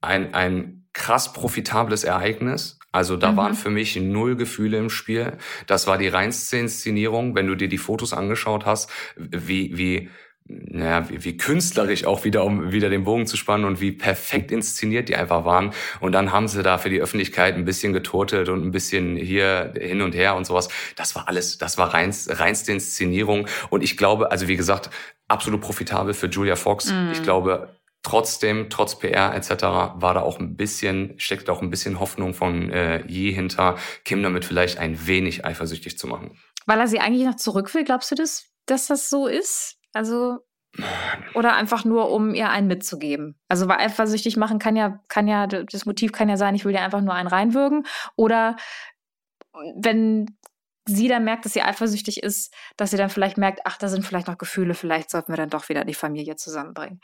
ein, ein krass profitables Ereignis. Also da mhm. waren für mich null Gefühle im Spiel. Das war die reinste Inszenierung, wenn du dir die Fotos angeschaut hast, wie, wie naja, wie, wie künstlerisch auch wieder, um wieder den Bogen zu spannen und wie perfekt inszeniert die einfach waren. Und dann haben sie da für die Öffentlichkeit ein bisschen geturtelt und ein bisschen hier hin und her und sowas. Das war alles, das war reinst, reinste Inszenierung. Und ich glaube, also wie gesagt, absolut profitabel für Julia Fox. Mm. Ich glaube, trotzdem, trotz PR etc., war da auch ein bisschen, steckt auch ein bisschen Hoffnung von äh, je hinter, Kim damit vielleicht ein wenig eifersüchtig zu machen. Weil er sie eigentlich noch zurück will, glaubst du das, dass das so ist? Also oder einfach nur, um ihr einen mitzugeben. Also weil eifersüchtig machen kann ja, kann ja, das Motiv kann ja sein, ich will dir einfach nur einen reinwürgen. Oder wenn sie dann merkt, dass sie eifersüchtig ist, dass sie dann vielleicht merkt, ach, da sind vielleicht noch Gefühle, vielleicht sollten wir dann doch wieder die Familie zusammenbringen.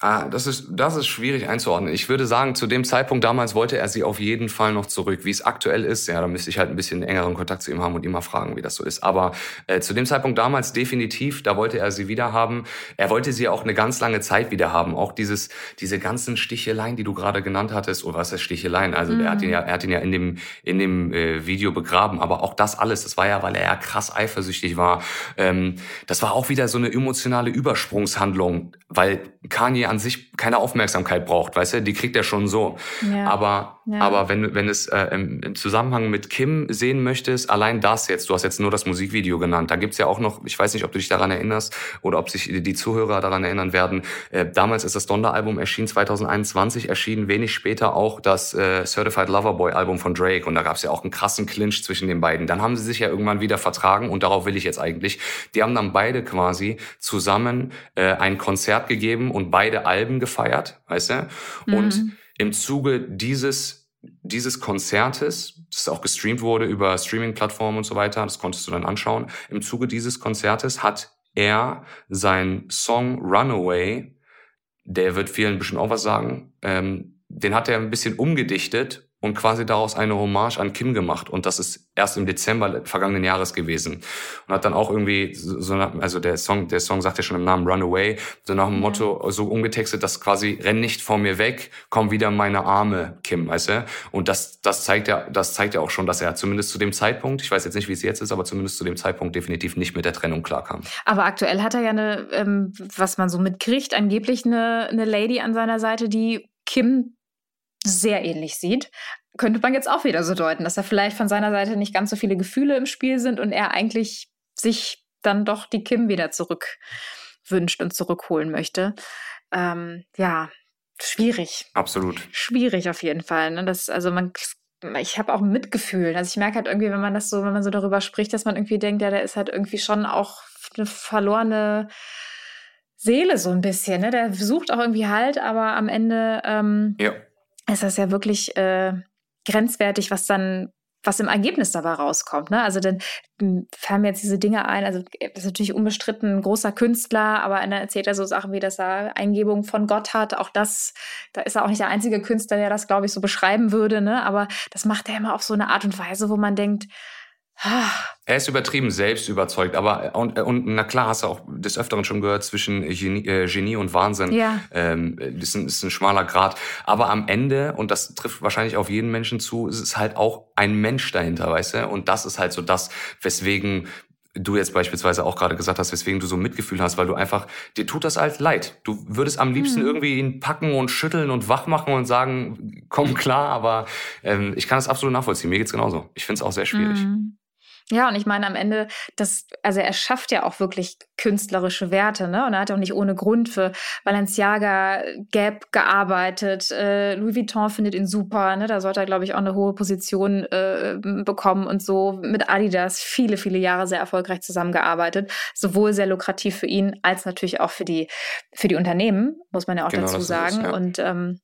Ah, das ist, das ist schwierig einzuordnen. Ich würde sagen, zu dem Zeitpunkt damals wollte er sie auf jeden Fall noch zurück. Wie es aktuell ist, ja, da müsste ich halt ein bisschen engeren Kontakt zu ihm haben und ihn mal fragen, wie das so ist. Aber äh, zu dem Zeitpunkt damals definitiv, da wollte er sie wieder haben. Er wollte sie auch eine ganz lange Zeit wieder haben. Auch dieses, diese ganzen Sticheleien, die du gerade genannt hattest, oder was ist Sticheleien? Also mhm. er hat ihn ja, er hat ihn ja in dem, in dem äh, Video begraben. Aber auch das alles, das war ja, weil er ja krass eifersüchtig war. Ähm, das war auch wieder so eine emotionale Übersprungshandlung, weil Kanye an sich keine Aufmerksamkeit braucht, weißt du, die kriegt er schon so. Ja. Aber, ja. aber wenn, wenn es äh, im, im, Zusammenhang mit Kim sehen möchtest, allein das jetzt, du hast jetzt nur das Musikvideo genannt, da gibt's ja auch noch, ich weiß nicht, ob du dich daran erinnerst oder ob sich die Zuhörer daran erinnern werden, äh, damals ist das Donda-Album erschienen, 2021 erschien wenig später auch das äh, Certified Lover Boy Album von Drake und da gab's ja auch einen krassen Clinch zwischen den beiden. Dann haben sie sich ja irgendwann wieder vertragen und darauf will ich jetzt eigentlich. Die haben dann beide quasi zusammen äh, ein Konzert gegeben und beide beide Alben gefeiert, weißt du? Und mhm. im Zuge dieses, dieses Konzertes, das auch gestreamt wurde über Streaming-Plattformen und so weiter, das konntest du dann anschauen, im Zuge dieses Konzertes hat er sein Song Runaway, der wird vielen bestimmt auch was sagen, ähm, den hat er ein bisschen umgedichtet und quasi daraus eine Hommage an Kim gemacht. Und das ist erst im Dezember vergangenen Jahres gewesen. Und hat dann auch irgendwie so, also der Song, der Song sagt ja schon im Namen Runaway, so nach dem. Motto so umgetextet, dass quasi renn nicht vor mir weg, komm wieder in meine Arme, Kim, weißt du? Und das, das zeigt ja, das zeigt ja auch schon, dass er zumindest zu dem Zeitpunkt, ich weiß jetzt nicht, wie es jetzt ist, aber zumindest zu dem Zeitpunkt definitiv nicht mit der Trennung klarkam. Aber aktuell hat er ja eine, ähm, was man so mitkriegt, angeblich eine, eine Lady an seiner Seite, die Kim sehr ähnlich sieht, könnte man jetzt auch wieder so deuten, dass er vielleicht von seiner Seite nicht ganz so viele Gefühle im Spiel sind und er eigentlich sich dann doch die Kim wieder zurück wünscht und zurückholen möchte. Ähm, ja, schwierig. Absolut. Schwierig auf jeden Fall. Ne? Das, also man, ich habe auch Mitgefühl. Also ich merke halt irgendwie, wenn man das so, wenn man so darüber spricht, dass man irgendwie denkt, ja, der ist halt irgendwie schon auch eine verlorene Seele so ein bisschen. Ne? Der sucht auch irgendwie halt, aber am Ende ähm, ja ist das ja wirklich äh, grenzwertig, was dann was im Ergebnis dabei rauskommt. Ne? Also dann hm, fallen mir jetzt diese Dinge ein. Also das ist natürlich unbestritten ein großer Künstler, aber dann erzählt er so Sachen wie, dass er Eingebung von Gott hat. Auch das, da ist er auch nicht der einzige Künstler, der das, glaube ich, so beschreiben würde. Ne? Aber das macht er immer auf so eine Art und Weise, wo man denkt, er ist übertrieben selbst überzeugt, aber und, und na klar hast du auch des Öfteren schon gehört zwischen Genie, äh, Genie und Wahnsinn. Ja. Ähm, das, ist ein, das ist ein schmaler Grad. Aber am Ende, und das trifft wahrscheinlich auf jeden Menschen zu, ist es halt auch ein Mensch dahinter, weißt du? Und das ist halt so das, weswegen du jetzt beispielsweise auch gerade gesagt hast, weswegen du so Mitgefühl hast, weil du einfach, dir tut das halt leid. Du würdest am liebsten mhm. irgendwie ihn packen und schütteln und wach machen und sagen, komm klar, aber ähm, ich kann das absolut nachvollziehen. Mir geht's genauso. Ich finde es auch sehr schwierig. Mhm. Ja, und ich meine am Ende, das, also er schafft ja auch wirklich künstlerische Werte, ne? Und er hat auch nicht ohne Grund für Balenciaga, Gap gearbeitet. Äh, Louis Vuitton findet ihn super, ne? Da sollte er, glaube ich, auch eine hohe Position äh, bekommen und so. Mit Adidas viele, viele Jahre sehr erfolgreich zusammengearbeitet. Sowohl sehr lukrativ für ihn als natürlich auch für die, für die Unternehmen, muss man ja auch genau, dazu sagen. Ist, ja. Und ähm,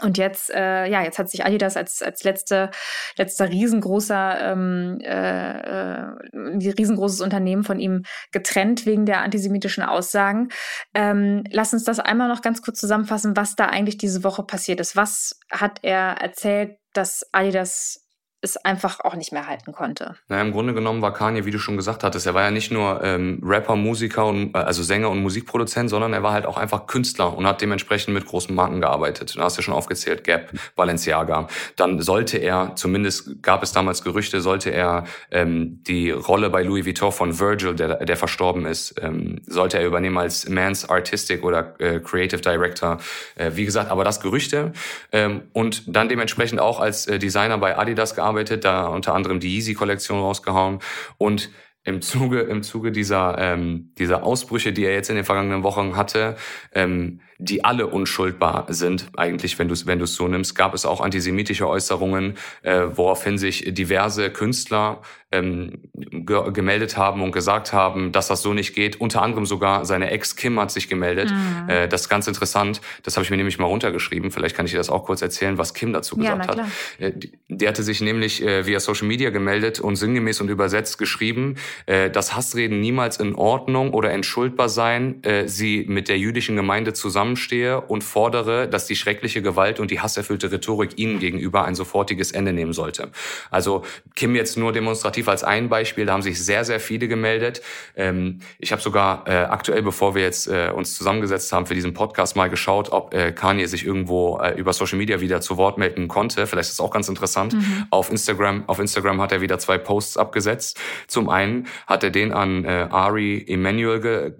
und jetzt, äh, ja, jetzt hat sich Adidas als, als letzte, letzter riesengroßer, ähm, äh, äh, riesengroßes Unternehmen von ihm getrennt wegen der antisemitischen Aussagen. Ähm, lass uns das einmal noch ganz kurz zusammenfassen, was da eigentlich diese Woche passiert ist. Was hat er erzählt, dass Adidas es einfach auch nicht mehr halten konnte. Naja, im Grunde genommen war Kanye, wie du schon gesagt hattest, er war ja nicht nur ähm, Rapper, Musiker, und, äh, also Sänger und Musikproduzent, sondern er war halt auch einfach Künstler und hat dementsprechend mit großen Marken gearbeitet. Du hast ja schon aufgezählt, Gap, Balenciaga. Dann sollte er, zumindest gab es damals Gerüchte, sollte er ähm, die Rolle bei Louis Vuitton von Virgil, der, der verstorben ist, ähm, sollte er übernehmen als Man's Artistic oder äh, Creative Director. Äh, wie gesagt, aber das Gerüchte. Ähm, und dann dementsprechend auch als äh, Designer bei Adidas gearbeitet gearbeitet, da unter anderem die Yeezy-Kollektion rausgehauen. Und im Zuge, im Zuge dieser, ähm, dieser Ausbrüche, die er jetzt in den vergangenen Wochen hatte, ähm, die alle unschuldbar sind, eigentlich, wenn du es wenn du's so nimmst, gab es auch antisemitische Äußerungen, äh, woraufhin sich diverse Künstler ähm, ge gemeldet haben und gesagt haben, dass das so nicht geht. Unter anderem sogar seine Ex Kim hat sich gemeldet. Mhm. Äh, das ist ganz interessant. Das habe ich mir nämlich mal runtergeschrieben. Vielleicht kann ich dir das auch kurz erzählen, was Kim dazu gesagt ja, hat. Äh, die, die, hatte sich nämlich äh, via Social Media gemeldet und sinngemäß und übersetzt geschrieben, äh, dass Hassreden niemals in Ordnung oder entschuldbar seien, äh, sie mit der jüdischen Gemeinde zusammen zusammenstehe und fordere, dass die schreckliche Gewalt und die hasserfüllte Rhetorik ihnen gegenüber ein sofortiges Ende nehmen sollte. Also Kim jetzt nur demonstrativ als ein Beispiel, da haben sich sehr, sehr viele gemeldet. Ähm, ich habe sogar äh, aktuell, bevor wir jetzt äh, uns zusammengesetzt haben für diesen Podcast, mal geschaut, ob äh, Kanye sich irgendwo über Social Media wieder zu Wort melden konnte. Vielleicht ist es auch ganz interessant. Mhm. Auf Instagram, auf Instagram hat er wieder zwei Posts abgesetzt. Zum einen hat er den an Ari Emanuel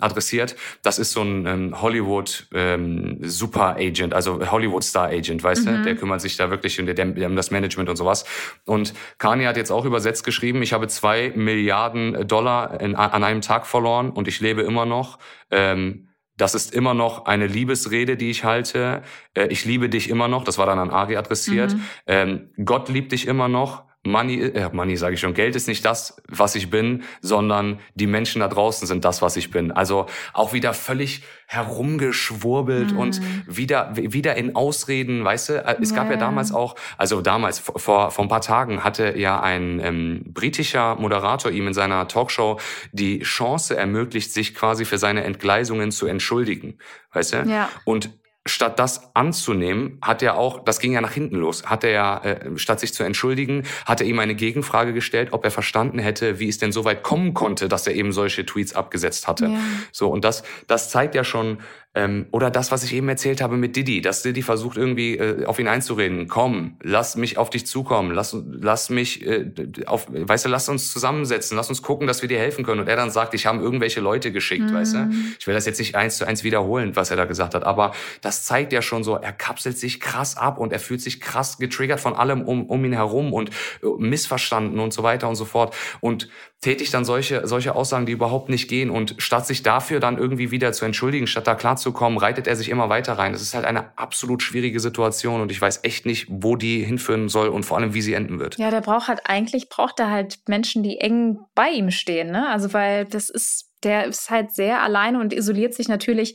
adressiert. Das ist so ein ähm, Hollywood Hollywood ähm, Super Agent, also Hollywood Star Agent, weißt mhm. du? Der kümmert sich da wirklich um, der, um das Management und sowas. Und Kanye hat jetzt auch übersetzt geschrieben, ich habe zwei Milliarden Dollar in, an einem Tag verloren und ich lebe immer noch. Ähm, das ist immer noch eine Liebesrede, die ich halte. Äh, ich liebe dich immer noch. Das war dann an Ari adressiert. Mhm. Ähm, Gott liebt dich immer noch. Money, äh, Money sage ich schon, Geld ist nicht das, was ich bin, sondern die Menschen da draußen sind das, was ich bin. Also auch wieder völlig herumgeschwurbelt mhm. und wieder wieder in Ausreden, weißt du? Äh, es gab ja damals auch, also damals vor vor ein paar Tagen hatte ja ein ähm, britischer Moderator ihm in seiner Talkshow die Chance ermöglicht, sich quasi für seine Entgleisungen zu entschuldigen, weißt du? Ja. Und statt das anzunehmen, hat er auch, das ging ja nach hinten los, hat er ja, äh, statt sich zu entschuldigen, hat er ihm eine Gegenfrage gestellt, ob er verstanden hätte, wie es denn so weit kommen konnte, dass er eben solche Tweets abgesetzt hatte. Ja. So, und das, das zeigt ja schon, ähm, oder das, was ich eben erzählt habe mit Didi, dass Didi versucht irgendwie äh, auf ihn einzureden. Komm, lass mich auf dich zukommen, lass, lass mich, äh, auf, weißt du, lass uns zusammensetzen, lass uns gucken, dass wir dir helfen können. Und er dann sagt, ich habe irgendwelche Leute geschickt, mhm. weißt du. Mhm. Ich will das jetzt nicht eins zu eins wiederholen, was er da gesagt hat, aber das zeigt ja schon so, er kapselt sich krass ab und er fühlt sich krass getriggert von allem um, um ihn herum und äh, missverstanden und so weiter und so fort. Und tätigt dann solche, solche Aussagen, die überhaupt nicht gehen. Und statt sich dafür dann irgendwie wieder zu entschuldigen, statt da klarzukommen, reitet er sich immer weiter rein. Das ist halt eine absolut schwierige Situation und ich weiß echt nicht, wo die hinführen soll und vor allem, wie sie enden wird. Ja, der braucht halt eigentlich, braucht er halt Menschen, die eng bei ihm stehen, ne? Also, weil das ist, der ist halt sehr alleine und isoliert sich natürlich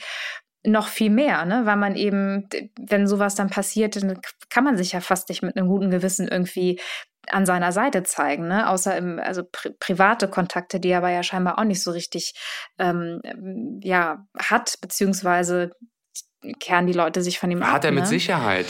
noch viel mehr, ne? weil man eben, wenn sowas dann passiert, dann kann man sich ja fast nicht mit einem guten Gewissen irgendwie an seiner Seite zeigen, ne? außer im, also pri private Kontakte, die er aber ja scheinbar auch nicht so richtig ähm, ja, hat, beziehungsweise kehren die Leute sich von ihm hat ab. Hat er mit ne? Sicherheit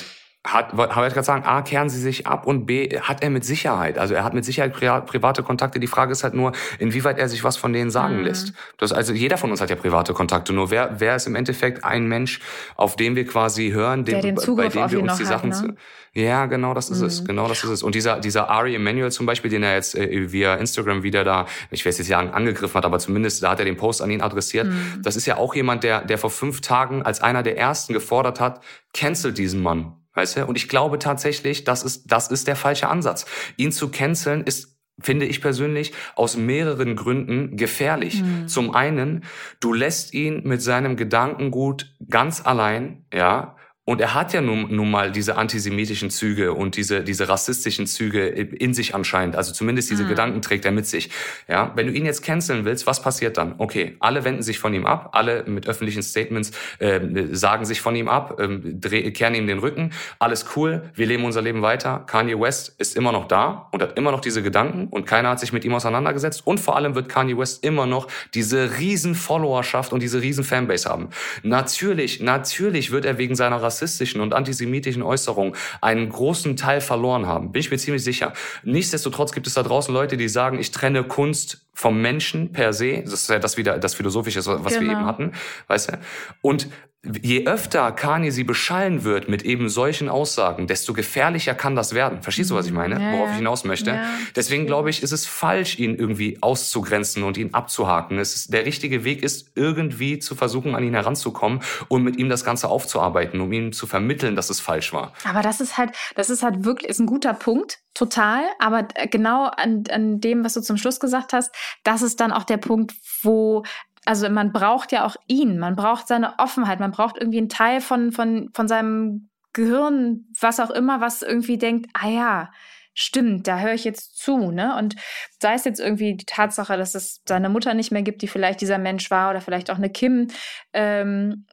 hat, habe ich gerade sagen, A, kehren sie sich ab und B, hat er mit Sicherheit. Also er hat mit Sicherheit pri private Kontakte. Die Frage ist halt nur, inwieweit er sich was von denen sagen mhm. lässt. Das, also jeder von uns hat ja private Kontakte. Nur wer, wer ist im Endeffekt ein Mensch, auf den wir quasi hören, den, den bei dem wir uns die Sachen... Hat, ne? Ja, genau das ist mhm. es. Genau das ist es. Und dieser, dieser Ari Emanuel zum Beispiel, den er jetzt äh, via Instagram wieder da, ich weiß jetzt ja angegriffen hat, aber zumindest da hat er den Post an ihn adressiert. Mhm. Das ist ja auch jemand, der, der vor fünf Tagen als einer der ersten gefordert hat, cancel diesen Mann. Weißt du? Und ich glaube tatsächlich, das ist, das ist der falsche Ansatz. Ihn zu canceln ist finde ich persönlich aus mehreren Gründen gefährlich. Mhm. Zum einen, du lässt ihn mit seinem Gedankengut ganz allein, ja, und er hat ja nun, nun mal diese antisemitischen Züge und diese, diese rassistischen Züge in sich anscheinend. Also zumindest diese mhm. Gedanken trägt er mit sich. Ja, wenn du ihn jetzt canceln willst, was passiert dann? Okay, alle wenden sich von ihm ab, alle mit öffentlichen Statements äh, sagen sich von ihm ab, äh, kehren ihm den Rücken. Alles cool, wir leben unser Leben weiter. Kanye West ist immer noch da und hat immer noch diese Gedanken und keiner hat sich mit ihm auseinandergesetzt. Und vor allem wird Kanye West immer noch diese riesen Followerschaft und diese riesen Fanbase haben. Natürlich, natürlich wird er wegen seiner Rassismus rassistischen und antisemitischen Äußerungen einen großen Teil verloren haben. Bin ich mir ziemlich sicher. Nichtsdestotrotz gibt es da draußen Leute, die sagen, ich trenne Kunst vom Menschen per se. Das ist ja das wieder das Philosophische, was genau. wir eben hatten. Weißt du? Und je öfter Kanye sie beschallen wird mit eben solchen Aussagen, desto gefährlicher kann das werden. Verstehst du, was ich meine? Ja, Worauf ich hinaus möchte? Ja. Deswegen glaube ich, ist es falsch, ihn irgendwie auszugrenzen und ihn abzuhaken. Ist, der richtige Weg ist, irgendwie zu versuchen, an ihn heranzukommen und mit ihm das Ganze aufzuarbeiten, um ihm zu vermitteln, dass es falsch war. Aber das ist halt, das ist halt wirklich, ist ein guter Punkt. Total, aber genau an, an dem, was du zum Schluss gesagt hast, das ist dann auch der Punkt, wo also man braucht ja auch ihn, man braucht seine Offenheit, man braucht irgendwie einen Teil von, von, von seinem Gehirn, was auch immer, was irgendwie denkt, ah ja, stimmt, da höre ich jetzt zu, ne? Und sei es jetzt irgendwie die Tatsache, dass es seine Mutter nicht mehr gibt, die vielleicht dieser Mensch war, oder vielleicht auch eine Kim, ähm,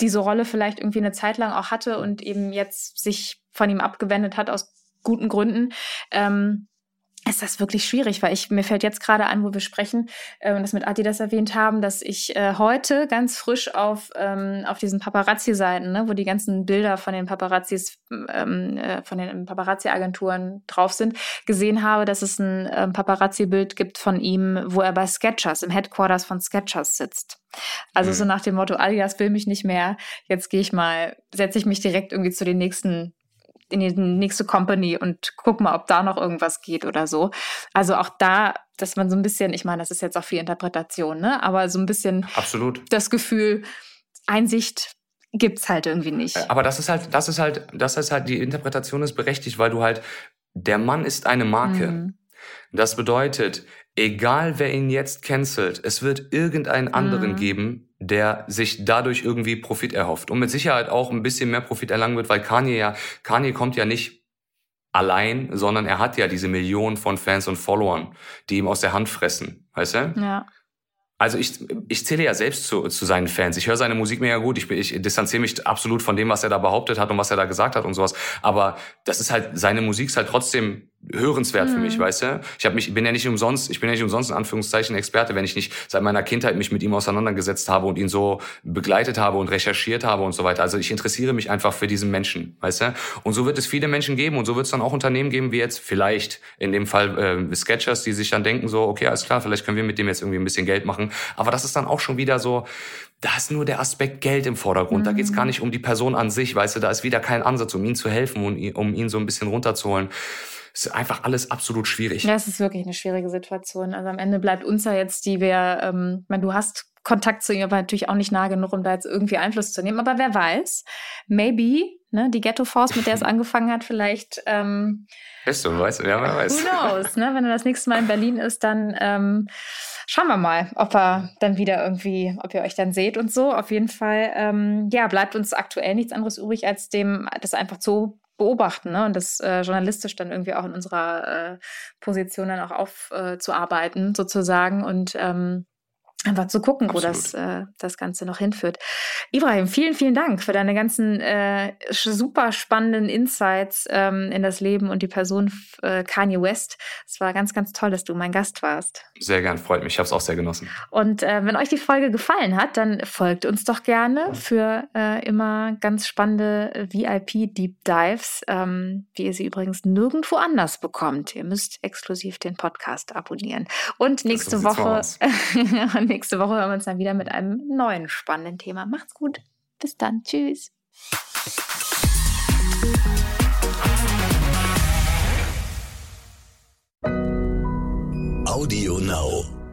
diese Rolle vielleicht irgendwie eine Zeit lang auch hatte und eben jetzt sich von ihm abgewendet hat aus guten Gründen. Ähm, ist das wirklich schwierig, weil ich mir fällt jetzt gerade ein, wo wir sprechen äh, und das mit Adidas erwähnt haben, dass ich äh, heute ganz frisch auf ähm, auf diesen Paparazzi-Seiten, ne, wo die ganzen Bilder von den Paparazzis ähm, äh, von den Paparazzi-Agenturen drauf sind, gesehen habe, dass es ein ähm, Paparazzi-Bild gibt von ihm, wo er bei Sketchers im Headquarters von Sketchers sitzt. Also mhm. so nach dem Motto, Adidas will mich nicht mehr, jetzt gehe ich mal, setze ich mich direkt irgendwie zu den nächsten in die nächste Company und guck mal, ob da noch irgendwas geht oder so. Also auch da, dass man so ein bisschen, ich meine, das ist jetzt auch viel Interpretation, ne? Aber so ein bisschen Absolut. das Gefühl, Einsicht gibt's halt irgendwie nicht. Aber das ist halt, das ist halt, das ist halt, die Interpretation ist berechtigt, weil du halt, der Mann ist eine Marke. Mhm. Das bedeutet, egal wer ihn jetzt cancelt, es wird irgendeinen anderen mhm. geben, der sich dadurch irgendwie Profit erhofft und mit Sicherheit auch ein bisschen mehr Profit erlangen wird, weil Kanye ja, Kanye kommt ja nicht allein, sondern er hat ja diese Millionen von Fans und Followern, die ihm aus der Hand fressen, weißt du? Ja. Also ich, ich zähle ja selbst zu, zu seinen Fans. Ich höre seine Musik mega gut. Ich, ich distanziere mich absolut von dem, was er da behauptet hat und was er da gesagt hat und sowas. Aber das ist halt, seine Musik ist halt trotzdem hörenswert mhm. für mich, mhm. weißt du? Ich habe mich, bin ja nicht umsonst, ich bin ja nicht umsonst in Anführungszeichen Experte, wenn ich nicht seit meiner Kindheit mich mit ihm auseinandergesetzt habe und ihn so begleitet habe und recherchiert habe und so weiter. Also ich interessiere mich einfach für diesen Menschen, weißt du? Und so wird es viele Menschen geben und so wird es dann auch Unternehmen geben, wie jetzt vielleicht in dem Fall äh, Sketchers, die sich dann denken so, okay, alles klar, vielleicht können wir mit dem jetzt irgendwie ein bisschen Geld machen. Aber das ist dann auch schon wieder so, da ist nur der Aspekt Geld im Vordergrund. Mhm. Da geht es gar nicht um die Person an sich, weißt du, da ist wieder kein Ansatz, um ihm zu helfen und um ihn so ein bisschen runterzuholen. Es ist einfach alles absolut schwierig. Ja, es ist wirklich eine schwierige Situation. Also am Ende bleibt uns ja jetzt, die wir, ähm, meine, du hast Kontakt zu ihm, aber natürlich auch nicht nah genug, um da jetzt irgendwie Einfluss zu nehmen. Aber wer weiß, maybe, ne, die Ghetto Force, mit der es (laughs) angefangen hat, vielleicht. Ähm, du, weißt du, ja, wer weiß. Who knows, ne? Wenn er das nächste Mal in Berlin ist, dann ähm, schauen wir mal, ob er dann wieder irgendwie, ob ihr euch dann seht und so. Auf jeden Fall, ähm, ja, bleibt uns aktuell nichts anderes übrig, als dem das einfach zu beobachten ne? und das äh, journalistisch dann irgendwie auch in unserer äh, Position dann auch aufzuarbeiten, äh, sozusagen. Und ähm, einfach zu gucken, Absolut. wo das, äh, das Ganze noch hinführt. Ibrahim, vielen, vielen Dank für deine ganzen äh, super spannenden Insights ähm, in das Leben und die Person äh, Kanye West. Es war ganz, ganz toll, dass du mein Gast warst. Sehr gern, freut mich. Ich habe es auch sehr genossen. Und äh, wenn euch die Folge gefallen hat, dann folgt uns doch gerne für äh, immer ganz spannende VIP-Deep Dives, ähm, wie ihr sie übrigens nirgendwo anders bekommt. Ihr müsst exklusiv den Podcast abonnieren. Und nächste Woche (laughs) nächste Woche hören wir uns dann wieder mit einem neuen spannenden Thema. Macht's gut. Bis dann. Tschüss. Audio Now.